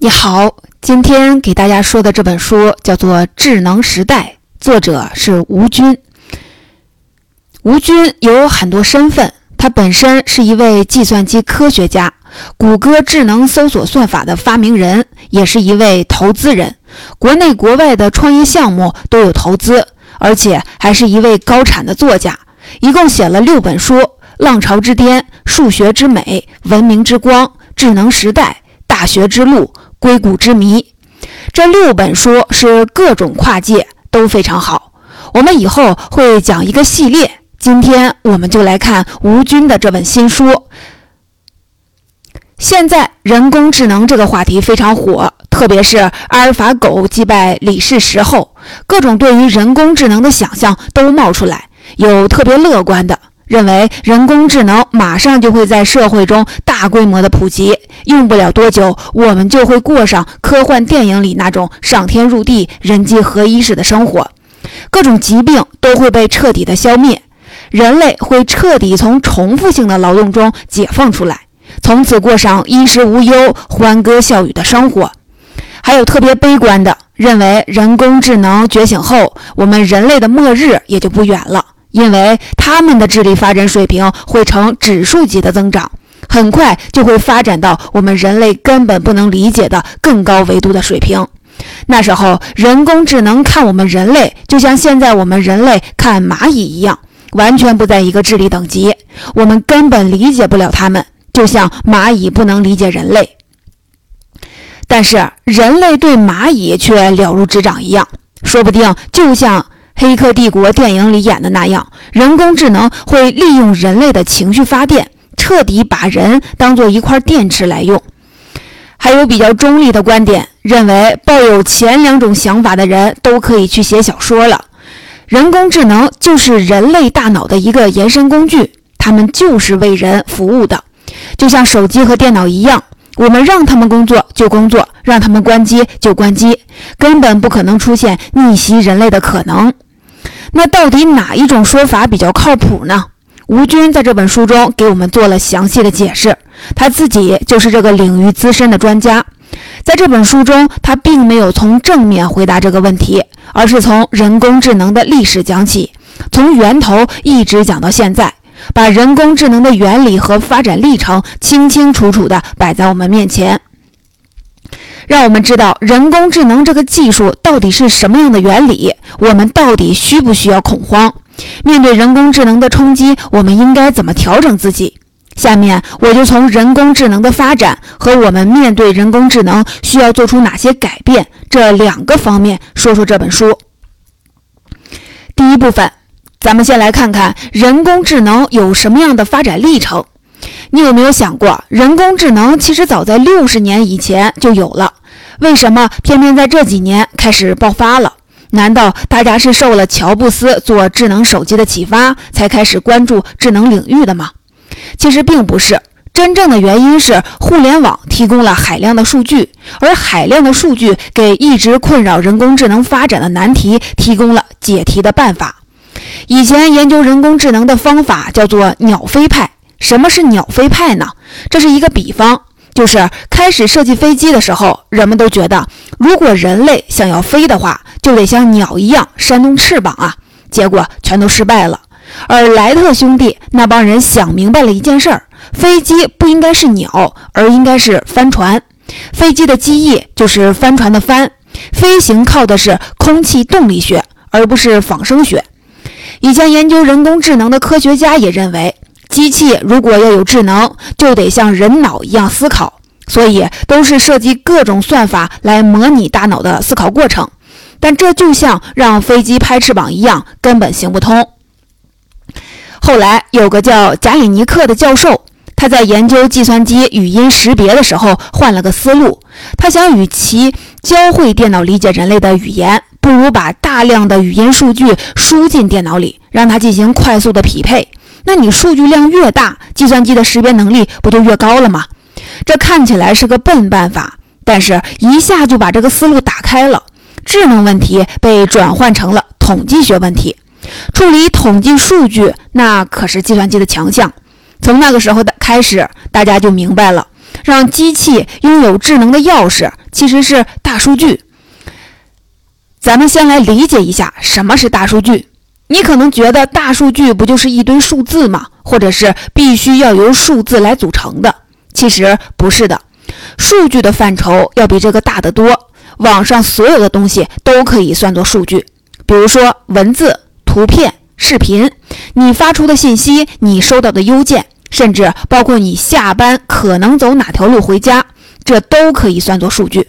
你好，今天给大家说的这本书叫做《智能时代》，作者是吴军。吴军有很多身份，他本身是一位计算机科学家，谷歌智能搜索算法的发明人，也是一位投资人，国内国外的创业项目都有投资，而且还是一位高产的作家，一共写了六本书：《浪潮之巅》《数学之美》《文明之光》《智能时代》《大学之路》。硅谷之谜，这六本书是各种跨界都非常好。我们以后会讲一个系列，今天我们就来看吴军的这本新书。现在人工智能这个话题非常火，特别是阿尔法狗击败李世石后，各种对于人工智能的想象都冒出来，有特别乐观的。认为人工智能马上就会在社会中大规模的普及，用不了多久，我们就会过上科幻电影里那种上天入地、人机合一式的生活，各种疾病都会被彻底的消灭，人类会彻底从重复性的劳动中解放出来，从此过上衣食无忧、欢歌笑语的生活。还有特别悲观的，认为人工智能觉醒后，我们人类的末日也就不远了。因为他们的智力发展水平会呈指数级的增长，很快就会发展到我们人类根本不能理解的更高维度的水平。那时候，人工智能看我们人类，就像现在我们人类看蚂蚁一样，完全不在一个智力等级，我们根本理解不了他们，就像蚂蚁不能理解人类。但是，人类对蚂蚁却了如指掌一样，说不定就像。《黑客帝国》电影里演的那样，人工智能会利用人类的情绪发电，彻底把人当做一块电池来用。还有比较中立的观点，认为抱有前两种想法的人都可以去写小说了。人工智能就是人类大脑的一个延伸工具，它们就是为人服务的，就像手机和电脑一样。我们让他们工作就工作，让他们关机就关机，根本不可能出现逆袭人类的可能。那到底哪一种说法比较靠谱呢？吴军在这本书中给我们做了详细的解释，他自己就是这个领域资深的专家。在这本书中，他并没有从正面回答这个问题，而是从人工智能的历史讲起，从源头一直讲到现在，把人工智能的原理和发展历程清清楚楚地摆在我们面前。让我们知道人工智能这个技术到底是什么样的原理，我们到底需不需要恐慌？面对人工智能的冲击，我们应该怎么调整自己？下面我就从人工智能的发展和我们面对人工智能需要做出哪些改变这两个方面说说这本书。第一部分，咱们先来看看人工智能有什么样的发展历程。你有没有想过，人工智能其实早在六十年以前就有了，为什么偏偏在这几年开始爆发了？难道大家是受了乔布斯做智能手机的启发，才开始关注智能领域的吗？其实并不是，真正的原因是互联网提供了海量的数据，而海量的数据给一直困扰人工智能发展的难题提供了解题的办法。以前研究人工智能的方法叫做鸟飞派。什么是鸟飞派呢？这是一个比方，就是开始设计飞机的时候，人们都觉得，如果人类想要飞的话，就得像鸟一样扇动翅膀啊，结果全都失败了。而莱特兄弟那帮人想明白了一件事儿：飞机不应该是鸟，而应该是帆船。飞机的机翼就是帆船的帆，飞行靠的是空气动力学，而不是仿生学。以前研究人工智能的科学家也认为。机器如果要有智能，就得像人脑一样思考，所以都是设计各种算法来模拟大脑的思考过程。但这就像让飞机拍翅膀一样，根本行不通。后来有个叫贾里尼克的教授，他在研究计算机语音识别的时候换了个思路，他想与其教会电脑理解人类的语言，不如把大量的语音数据输进电脑里，让它进行快速的匹配。那你数据量越大，计算机的识别能力不就越高了吗？这看起来是个笨办法，但是一下就把这个思路打开了。智能问题被转换成了统计学问题，处理统计数据那可是计算机的强项。从那个时候的开始，大家就明白了，让机器拥有智能的钥匙，其实是大数据。咱们先来理解一下什么是大数据。你可能觉得大数据不就是一堆数字吗？或者是必须要由数字来组成的？其实不是的，数据的范畴要比这个大得多。网上所有的东西都可以算作数据，比如说文字、图片、视频，你发出的信息，你收到的邮件，甚至包括你下班可能走哪条路回家，这都可以算作数据。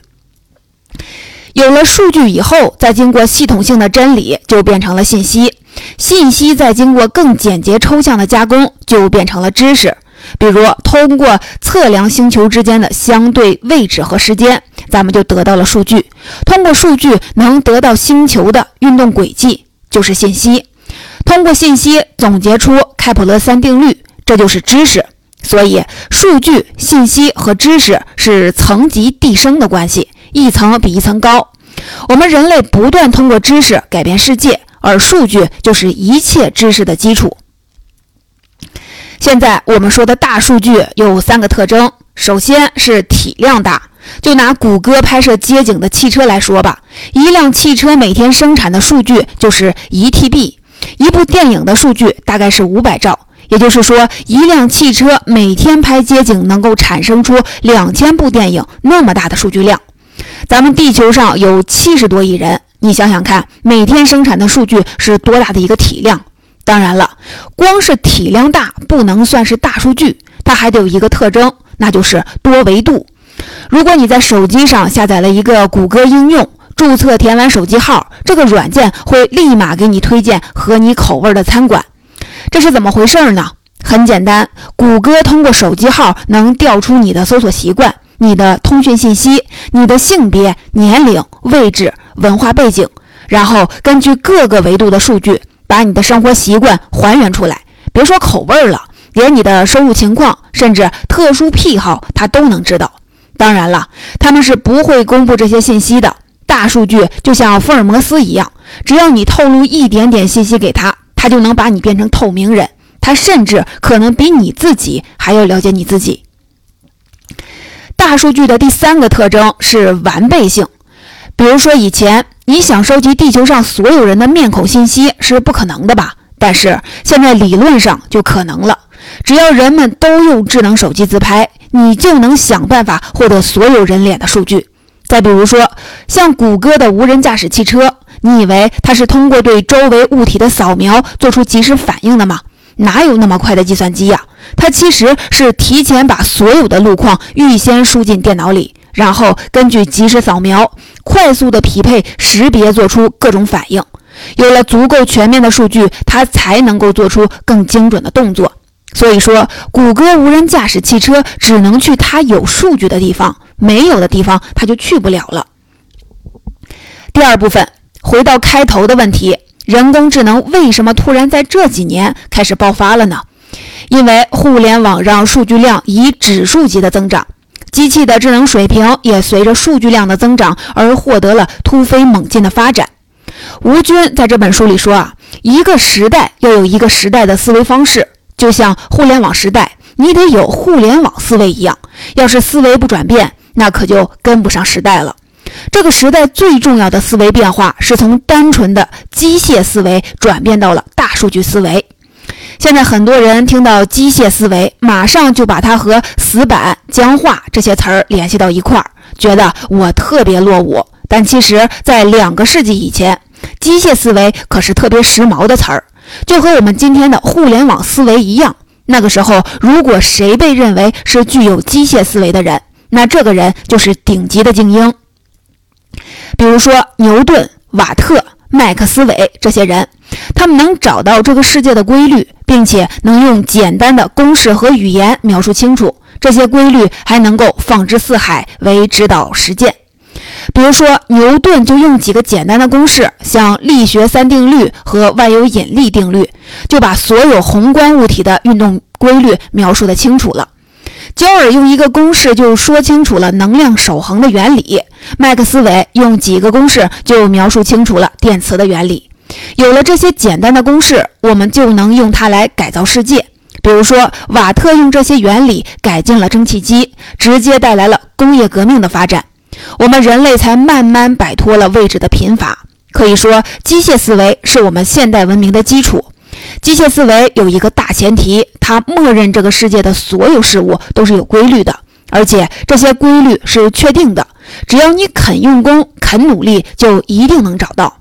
有了数据以后，再经过系统性的真理，就变成了信息。信息再经过更简洁抽象的加工，就变成了知识。比如，通过测量星球之间的相对位置和时间，咱们就得到了数据。通过数据能得到星球的运动轨迹，就是信息。通过信息总结出开普勒三定律，这就是知识。所以，数据、信息和知识是层级递升的关系。一层比一层高，我们人类不断通过知识改变世界，而数据就是一切知识的基础。现在我们说的大数据有三个特征，首先是体量大。就拿谷歌拍摄街景的汽车来说吧，一辆汽车每天生产的数据就是一 TB，一部电影的数据大概是五百兆，也就是说，一辆汽车每天拍街景能够产生出两千部电影那么大的数据量。咱们地球上有七十多亿人，你想想看，每天生产的数据是多大的一个体量？当然了，光是体量大不能算是大数据，它还得有一个特征，那就是多维度。如果你在手机上下载了一个谷歌应用，注册填完手机号，这个软件会立马给你推荐合你口味的餐馆。这是怎么回事呢？很简单，谷歌通过手机号能调出你的搜索习惯。你的通讯信息、你的性别、年龄、位置、文化背景，然后根据各个维度的数据，把你的生活习惯还原出来。别说口味了，连你的收入情况，甚至特殊癖好，他都能知道。当然了，他们是不会公布这些信息的。大数据就像福尔摩斯一样，只要你透露一点点信息给他，他就能把你变成透明人。他甚至可能比你自己还要了解你自己。大数据的第三个特征是完备性。比如说，以前你想收集地球上所有人的面孔信息是不可能的吧？但是现在理论上就可能了。只要人们都用智能手机自拍，你就能想办法获得所有人脸的数据。再比如说，像谷歌的无人驾驶汽车，你以为它是通过对周围物体的扫描做出及时反应的吗？哪有那么快的计算机呀？它其实是提前把所有的路况预先输进电脑里，然后根据即时扫描，快速的匹配识别，做出各种反应。有了足够全面的数据，它才能够做出更精准的动作。所以说，谷歌无人驾驶汽车只能去它有数据的地方，没有的地方它就去不了了。第二部分，回到开头的问题。人工智能为什么突然在这几年开始爆发了呢？因为互联网让数据量以指数级的增长，机器的智能水平也随着数据量的增长而获得了突飞猛进的发展。吴军在这本书里说啊，一个时代要有一个时代的思维方式，就像互联网时代，你得有互联网思维一样。要是思维不转变，那可就跟不上时代了。这个时代最重要的思维变化是从单纯的机械思维转变到了大数据思维。现在很多人听到机械思维，马上就把它和死板、僵化这些词儿联系到一块儿，觉得我特别落伍。但其实，在两个世纪以前，机械思维可是特别时髦的词儿，就和我们今天的互联网思维一样。那个时候，如果谁被认为是具有机械思维的人，那这个人就是顶级的精英。比如说牛顿、瓦特、麦克斯韦这些人，他们能找到这个世界的规律，并且能用简单的公式和语言描述清楚。这些规律还能够放之四海为指导实践。比如说牛顿就用几个简单的公式，像力学三定律和万有引力定律，就把所有宏观物体的运动规律描述的清楚了。焦耳用一个公式就说清楚了能量守恒的原理，麦克斯韦用几个公式就描述清楚了电磁的原理。有了这些简单的公式，我们就能用它来改造世界。比如说，瓦特用这些原理改进了蒸汽机，直接带来了工业革命的发展，我们人类才慢慢摆脱了位置的贫乏。可以说，机械思维是我们现代文明的基础。机械思维有一个大前提，它默认这个世界的所有事物都是有规律的，而且这些规律是确定的。只要你肯用功、肯努力，就一定能找到。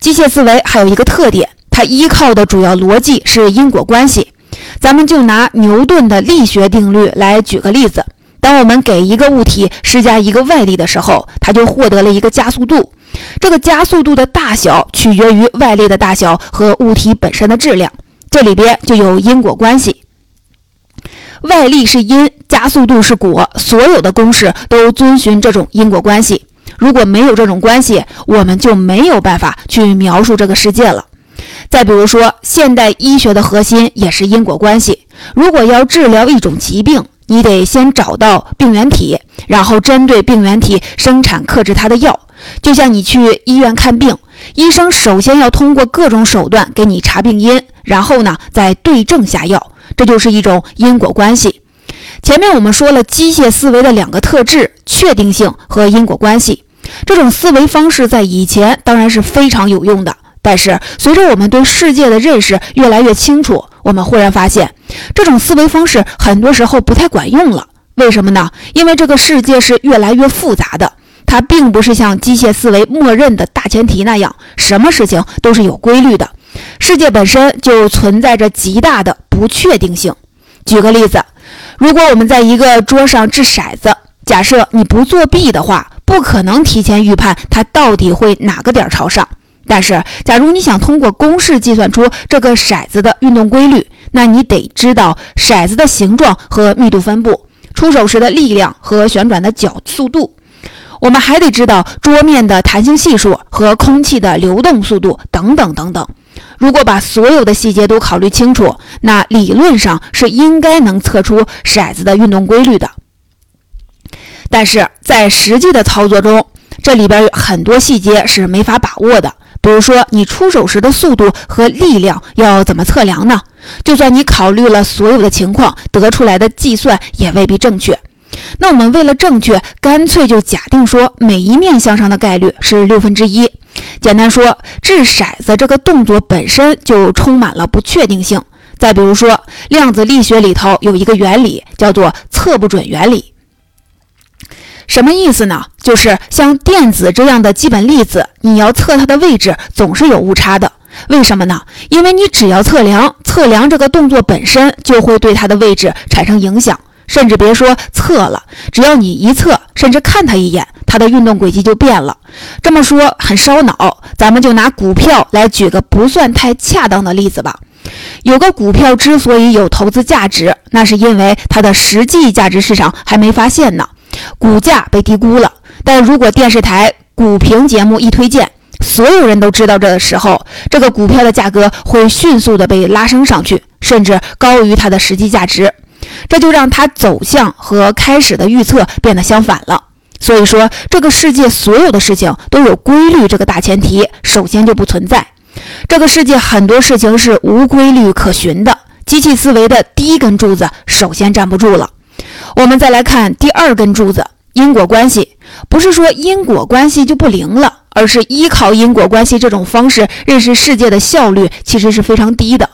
机械思维还有一个特点，它依靠的主要逻辑是因果关系。咱们就拿牛顿的力学定律来举个例子：当我们给一个物体施加一个外力的时候，它就获得了一个加速度。这个加速度的大小取决于外力的大小和物体本身的质量，这里边就有因果关系。外力是因，加速度是果，所有的公式都遵循这种因果关系。如果没有这种关系，我们就没有办法去描述这个世界了。再比如说，现代医学的核心也是因果关系。如果要治疗一种疾病，你得先找到病原体，然后针对病原体生产克制它的药。就像你去医院看病，医生首先要通过各种手段给你查病因，然后呢再对症下药，这就是一种因果关系。前面我们说了机械思维的两个特质：确定性和因果关系。这种思维方式在以前当然是非常有用的。但是，随着我们对世界的认识越来越清楚，我们忽然发现，这种思维方式很多时候不太管用了。为什么呢？因为这个世界是越来越复杂的，它并不是像机械思维默认的大前提那样，什么事情都是有规律的。世界本身就存在着极大的不确定性。举个例子，如果我们在一个桌上掷骰子，假设你不作弊的话，不可能提前预判它到底会哪个点朝上。但是，假如你想通过公式计算出这个骰子的运动规律，那你得知道骰子的形状和密度分布、出手时的力量和旋转的角速度。我们还得知道桌面的弹性系数和空气的流动速度等等等等。如果把所有的细节都考虑清楚，那理论上是应该能测出骰子的运动规律的。但是在实际的操作中，这里边有很多细节是没法把握的。比如说，你出手时的速度和力量要怎么测量呢？就算你考虑了所有的情况，得出来的计算也未必正确。那我们为了正确，干脆就假定说每一面向上的概率是六分之一。简单说，掷骰子这个动作本身就充满了不确定性。再比如说，量子力学里头有一个原理叫做测不准原理。什么意思呢？就是像电子这样的基本粒子，你要测它的位置总是有误差的。为什么呢？因为你只要测量，测量这个动作本身就会对它的位置产生影响。甚至别说测了，只要你一测，甚至看它一眼，它的运动轨迹就变了。这么说很烧脑，咱们就拿股票来举个不算太恰当的例子吧。有个股票之所以有投资价值，那是因为它的实际价值市场还没发现呢。股价被低估了，但如果电视台股评节目一推荐，所有人都知道这的时候，这个股票的价格会迅速的被拉升上去，甚至高于它的实际价值，这就让它走向和开始的预测变得相反了。所以说，这个世界所有的事情都有规律，这个大前提首先就不存在。这个世界很多事情是无规律可循的，机器思维的第一根柱子首先站不住了。我们再来看第二根柱子，因果关系。不是说因果关系就不灵了，而是依靠因果关系这种方式认识世界的效率其实是非常低的。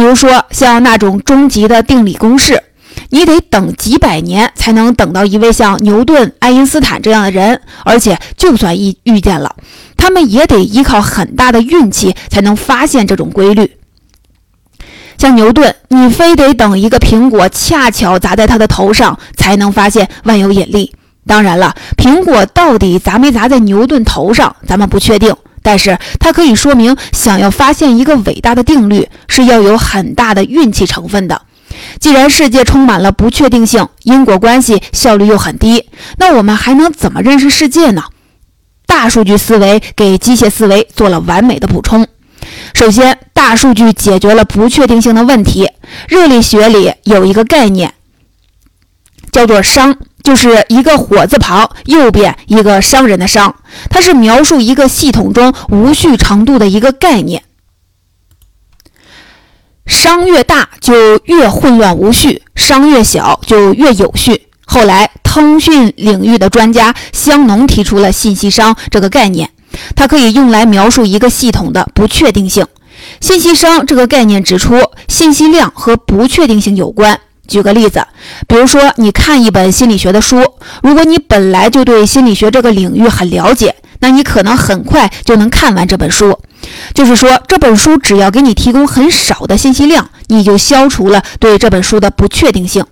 比如说像那种终极的定理公式，你得等几百年才能等到一位像牛顿、爱因斯坦这样的人，而且就算遇遇见了，他们也得依靠很大的运气才能发现这种规律。像牛顿，你非得等一个苹果恰巧砸在他的头上，才能发现万有引力。当然了，苹果到底砸没砸在牛顿头上，咱们不确定。但是它可以说明，想要发现一个伟大的定律，是要有很大的运气成分的。既然世界充满了不确定性，因果关系效率又很低，那我们还能怎么认识世界呢？大数据思维给机械思维做了完美的补充。首先，大数据解决了不确定性的问题。热力学里有一个概念，叫做“商”，就是一个火字旁，右边一个商人的“商”，它是描述一个系统中无序程度的一个概念。商越大就越混乱无序，商越小就越有序。后来，通讯领域的专家香农提出了信息商这个概念，它可以用来描述一个系统的不确定性。信息商这个概念指出，信息量和不确定性有关。举个例子，比如说你看一本心理学的书，如果你本来就对心理学这个领域很了解，那你可能很快就能看完这本书。就是说，这本书只要给你提供很少的信息量，你就消除了对这本书的不确定性。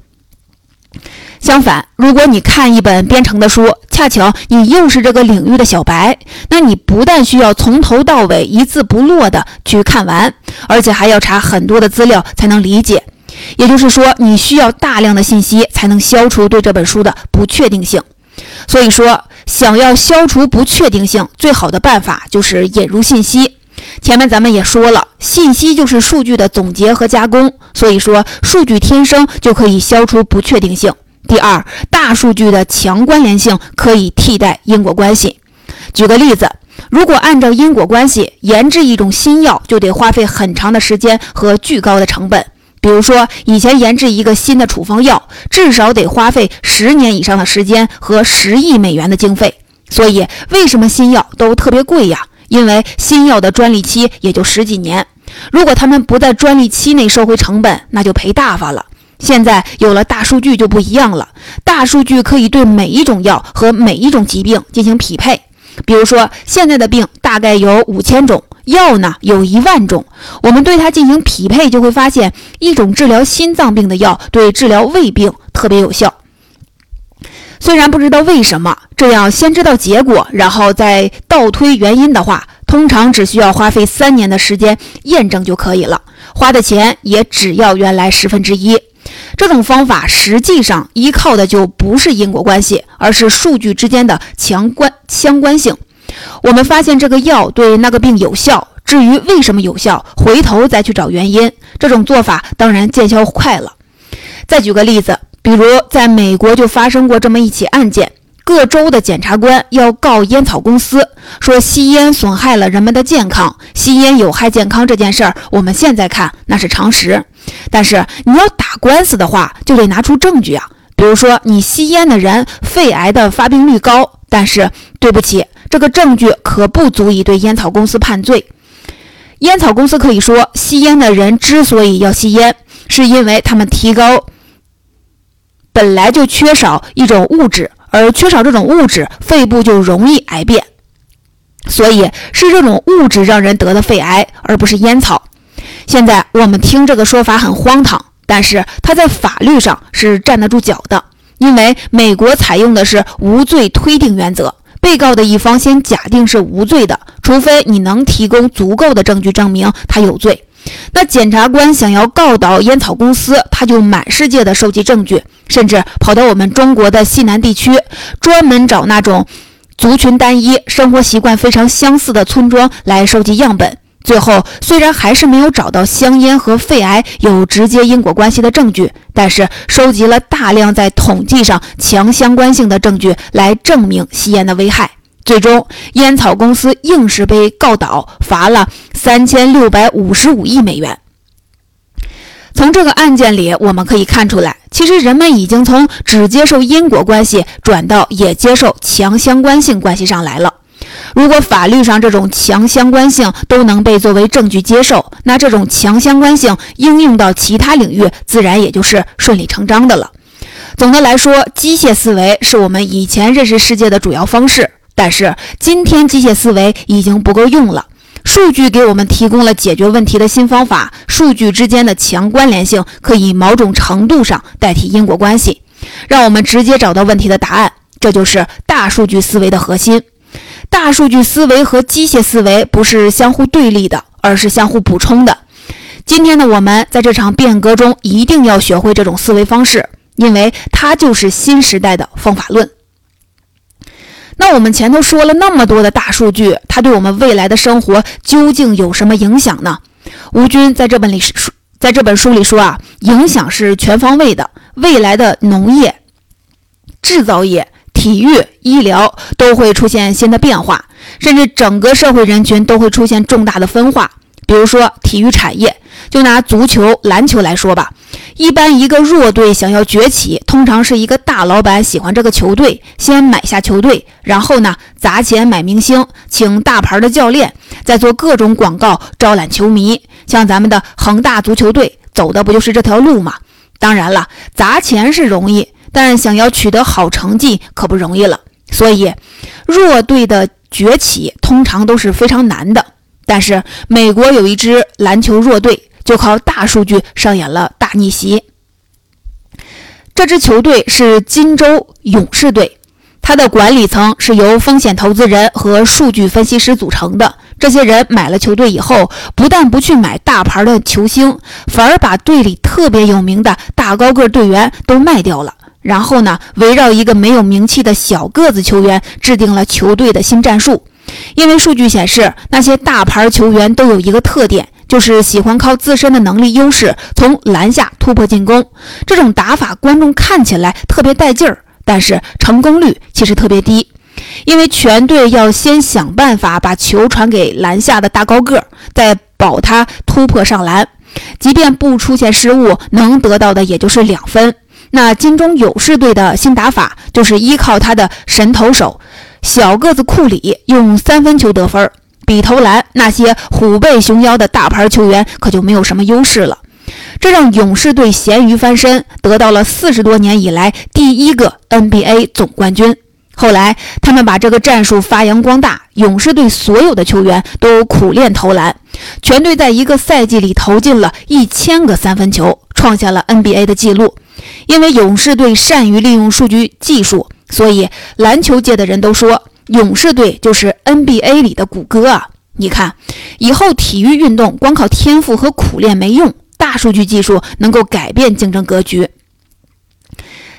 相反，如果你看一本编程的书，恰巧你又是这个领域的小白，那你不但需要从头到尾一字不落的去看完，而且还要查很多的资料才能理解。也就是说，你需要大量的信息才能消除对这本书的不确定性。所以说，想要消除不确定性，最好的办法就是引入信息。前面咱们也说了，信息就是数据的总结和加工，所以说数据天生就可以消除不确定性。第二，大数据的强关联性可以替代因果关系。举个例子，如果按照因果关系研制一种新药，就得花费很长的时间和巨高的成本。比如说，以前研制一个新的处方药，至少得花费十年以上的时间和十亿美元的经费。所以，为什么新药都特别贵呀？因为新药的专利期也就十几年，如果他们不在专利期内收回成本，那就赔大发了。现在有了大数据就不一样了，大数据可以对每一种药和每一种疾病进行匹配。比如说，现在的病大概有五千种，药呢有一万种，我们对它进行匹配，就会发现一种治疗心脏病的药对治疗胃病特别有效。虽然不知道为什么这样，先知道结果，然后再倒推原因的话，通常只需要花费三年的时间验证就可以了，花的钱也只要原来十分之一。这种方法实际上依靠的就不是因果关系，而是数据之间的强关相关性。我们发现这个药对那个病有效，至于为什么有效，回头再去找原因。这种做法当然见效快了。再举个例子，比如在美国就发生过这么一起案件。各州的检察官要告烟草公司，说吸烟损害了人们的健康，吸烟有害健康这件事儿，我们现在看那是常识。但是你要打官司的话，就得拿出证据啊。比如说你吸烟的人肺癌的发病率高，但是对不起，这个证据可不足以对烟草公司判罪。烟草公司可以说，吸烟的人之所以要吸烟，是因为他们提高本来就缺少一种物质。而缺少这种物质，肺部就容易癌变，所以是这种物质让人得的肺癌，而不是烟草。现在我们听这个说法很荒唐，但是它在法律上是站得住脚的，因为美国采用的是无罪推定原则，被告的一方先假定是无罪的，除非你能提供足够的证据证明他有罪。那检察官想要告倒烟草公司，他就满世界的收集证据，甚至跑到我们中国的西南地区，专门找那种族群单一、生活习惯非常相似的村庄来收集样本。最后虽然还是没有找到香烟和肺癌有直接因果关系的证据，但是收集了大量在统计上强相关性的证据来证明吸烟的危害。最终，烟草公司硬是被告倒，罚了三千六百五十五亿美元。从这个案件里，我们可以看出来，其实人们已经从只接受因果关系转到也接受强相关性关系上来了。如果法律上这种强相关性都能被作为证据接受，那这种强相关性应用到其他领域，自然也就是顺理成章的了。总的来说，机械思维是我们以前认识世界的主要方式。但是今天机械思维已经不够用了，数据给我们提供了解决问题的新方法。数据之间的强关联性可以某种程度上代替因果关系，让我们直接找到问题的答案。这就是大数据思维的核心。大数据思维和机械思维不是相互对立的，而是相互补充的。今天的我们在这场变革中一定要学会这种思维方式，因为它就是新时代的方法论。那我们前头说了那么多的大数据，它对我们未来的生活究竟有什么影响呢？吴军在这本里书在这本书里说啊，影响是全方位的，未来的农业、制造业、体育、医疗都会出现新的变化，甚至整个社会人群都会出现重大的分化。比如说体育产业，就拿足球、篮球来说吧。一般一个弱队想要崛起，通常是一个大老板喜欢这个球队，先买下球队，然后呢砸钱买明星，请大牌的教练，再做各种广告招揽球迷。像咱们的恒大足球队走的不就是这条路吗？当然了，砸钱是容易，但想要取得好成绩可不容易了。所以，弱队的崛起通常都是非常难的。但是，美国有一支篮球弱队。就靠大数据上演了大逆袭。这支球队是金州勇士队，它的管理层是由风险投资人和数据分析师组成的。这些人买了球队以后，不但不去买大牌的球星，反而把队里特别有名的大高个队员都卖掉了。然后呢，围绕一个没有名气的小个子球员制定了球队的新战术。因为数据显示，那些大牌球员都有一个特点。就是喜欢靠自身的能力优势从篮下突破进攻，这种打法观众看起来特别带劲儿，但是成功率其实特别低，因为全队要先想办法把球传给篮下的大高个，再保他突破上篮，即便不出现失误，能得到的也就是两分。那金钟勇士队的新打法就是依靠他的神投手小个子库里用三分球得分。比投篮那些虎背熊腰的大牌球员可就没有什么优势了，这让勇士队咸鱼翻身，得到了四十多年以来第一个 NBA 总冠军。后来他们把这个战术发扬光大，勇士队所有的球员都苦练投篮，全队在一个赛季里投进了一千个三分球，创下了 NBA 的记录。因为勇士队善于利用数据技术，所以篮球界的人都说。勇士队就是 NBA 里的谷歌啊！你看，以后体育运动光靠天赋和苦练没用，大数据技术能够改变竞争格局。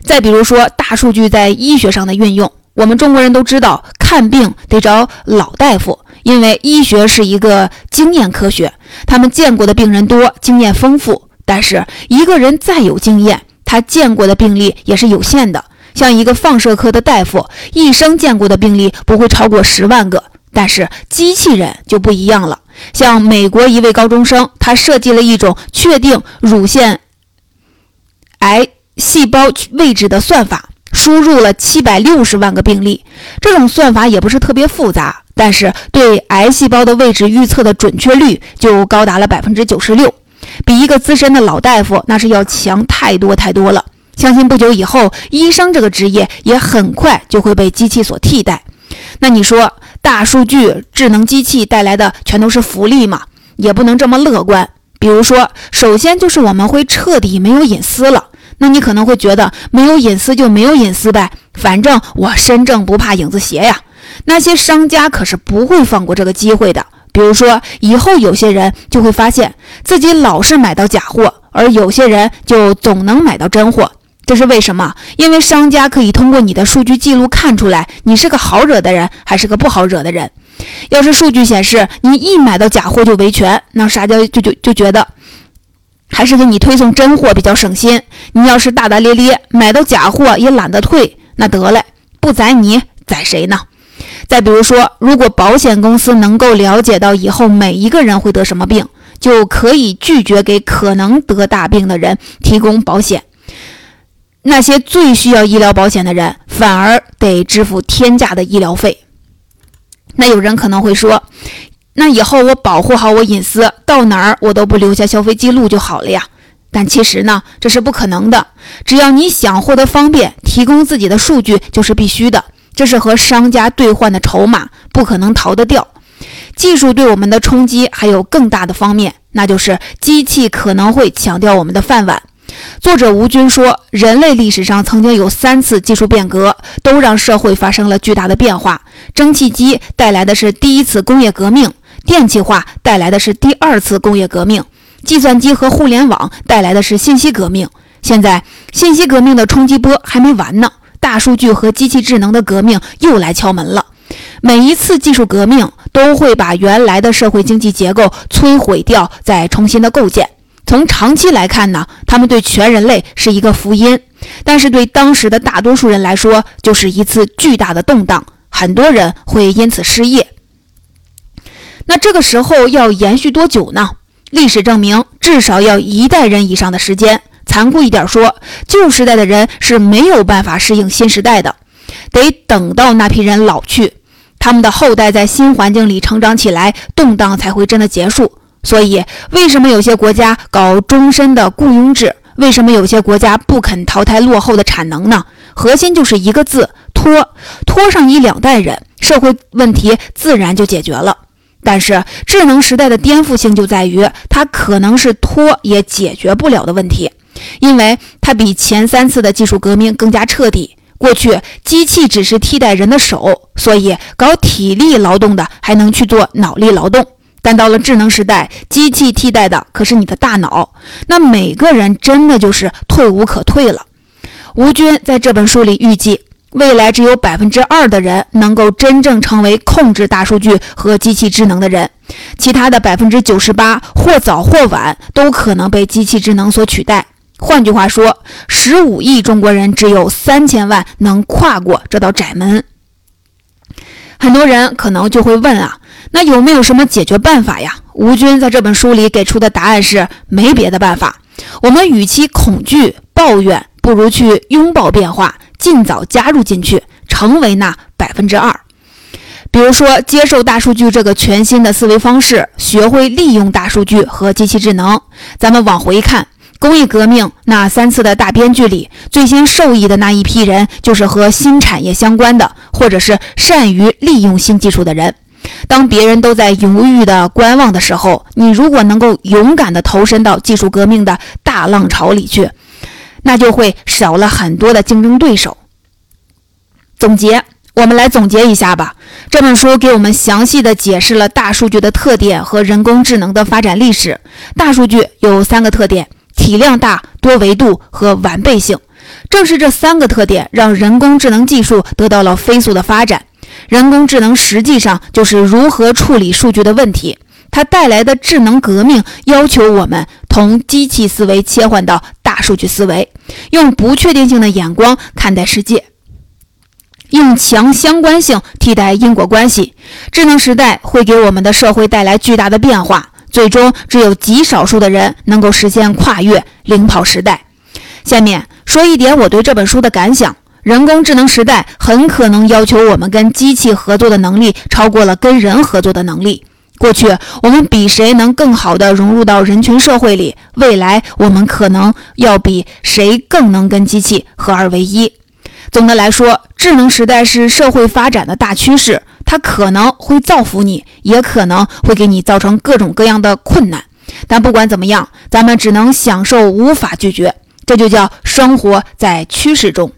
再比如说，大数据在医学上的运用，我们中国人都知道，看病得找老大夫，因为医学是一个经验科学，他们见过的病人多，经验丰富。但是，一个人再有经验，他见过的病例也是有限的。像一个放射科的大夫，一生见过的病例不会超过十万个，但是机器人就不一样了。像美国一位高中生，他设计了一种确定乳腺癌细胞位置的算法，输入了七百六十万个病例。这种算法也不是特别复杂，但是对癌细胞的位置预测的准确率就高达了百分之九十六，比一个资深的老大夫那是要强太多太多了。相信不久以后，医生这个职业也很快就会被机器所替代。那你说，大数据、智能机器带来的全都是福利吗？也不能这么乐观。比如说，首先就是我们会彻底没有隐私了。那你可能会觉得，没有隐私就没有隐私呗，反正我身正不怕影子斜呀。那些商家可是不会放过这个机会的。比如说，以后有些人就会发现自己老是买到假货，而有些人就总能买到真货。这是为什么？因为商家可以通过你的数据记录看出来你是个好惹的人还是个不好惹的人。要是数据显示你一买到假货就维权，那商家就就就觉得还是给你推送真货比较省心。你要是大大咧咧，买到假货也懒得退，那得嘞，不宰你宰谁呢？再比如说，如果保险公司能够了解到以后每一个人会得什么病，就可以拒绝给可能得大病的人提供保险。那些最需要医疗保险的人，反而得支付天价的医疗费。那有人可能会说，那以后我保护好我隐私，到哪儿我都不留下消费记录就好了呀？但其实呢，这是不可能的。只要你想获得方便，提供自己的数据就是必须的，这是和商家兑换的筹码，不可能逃得掉。技术对我们的冲击还有更大的方面，那就是机器可能会抢掉我们的饭碗。作者吴军说：“人类历史上曾经有三次技术变革，都让社会发生了巨大的变化。蒸汽机带来的是第一次工业革命，电气化带来的是第二次工业革命，计算机和互联网带来的是信息革命。现在，信息革命的冲击波还没完呢，大数据和机器智能的革命又来敲门了。每一次技术革命都会把原来的社会经济结构摧毁掉，再重新的构建。”从长期来看呢，他们对全人类是一个福音，但是对当时的大多数人来说，就是一次巨大的动荡，很多人会因此失业。那这个时候要延续多久呢？历史证明，至少要一代人以上的时间。残酷一点说，旧时代的人是没有办法适应新时代的，得等到那批人老去，他们的后代在新环境里成长起来，动荡才会真的结束。所以，为什么有些国家搞终身的雇佣制？为什么有些国家不肯淘汰落后的产能呢？核心就是一个字：拖。拖上一两代人，社会问题自然就解决了。但是，智能时代的颠覆性就在于，它可能是拖也解决不了的问题。因为它比前三次的技术革命更加彻底。过去机器只是替代人的手，所以搞体力劳动的还能去做脑力劳动。但到了智能时代，机器替代的可是你的大脑，那每个人真的就是退无可退了。吴军在这本书里预计，未来只有百分之二的人能够真正成为控制大数据和机器智能的人，其他的百分之九十八或早或晚都可能被机器智能所取代。换句话说，十五亿中国人只有三千万能跨过这道窄门。很多人可能就会问啊，那有没有什么解决办法呀？吴军在这本书里给出的答案是没别的办法。我们与其恐惧抱怨，不如去拥抱变化，尽早加入进去，成为那百分之二。比如说，接受大数据这个全新的思维方式，学会利用大数据和机器智能。咱们往回看。工业革命那三次的大编剧里，最先受益的那一批人，就是和新产业相关的，或者是善于利用新技术的人。当别人都在犹豫的观望的时候，你如果能够勇敢地投身到技术革命的大浪潮里去，那就会少了很多的竞争对手。总结，我们来总结一下吧。这本书给我们详细的解释了大数据的特点和人工智能的发展历史。大数据有三个特点。体量大、多维度和完备性，正是这三个特点让人工智能技术得到了飞速的发展。人工智能实际上就是如何处理数据的问题。它带来的智能革命要求我们从机器思维切换到数据思维，用不确定性的眼光看待世界，用强相关性替代因果关系。智能时代会给我们的社会带来巨大的变化。最终，只有极少数的人能够实现跨越、领跑时代。下面说一点我对这本书的感想：人工智能时代很可能要求我们跟机器合作的能力超过了跟人合作的能力。过去我们比谁能更好地融入到人群社会里，未来我们可能要比谁更能跟机器合二为一。总的来说，智能时代是社会发展的大趋势。它可能会造福你，也可能会给你造成各种各样的困难。但不管怎么样，咱们只能享受，无法拒绝。这就叫生活在趋势中。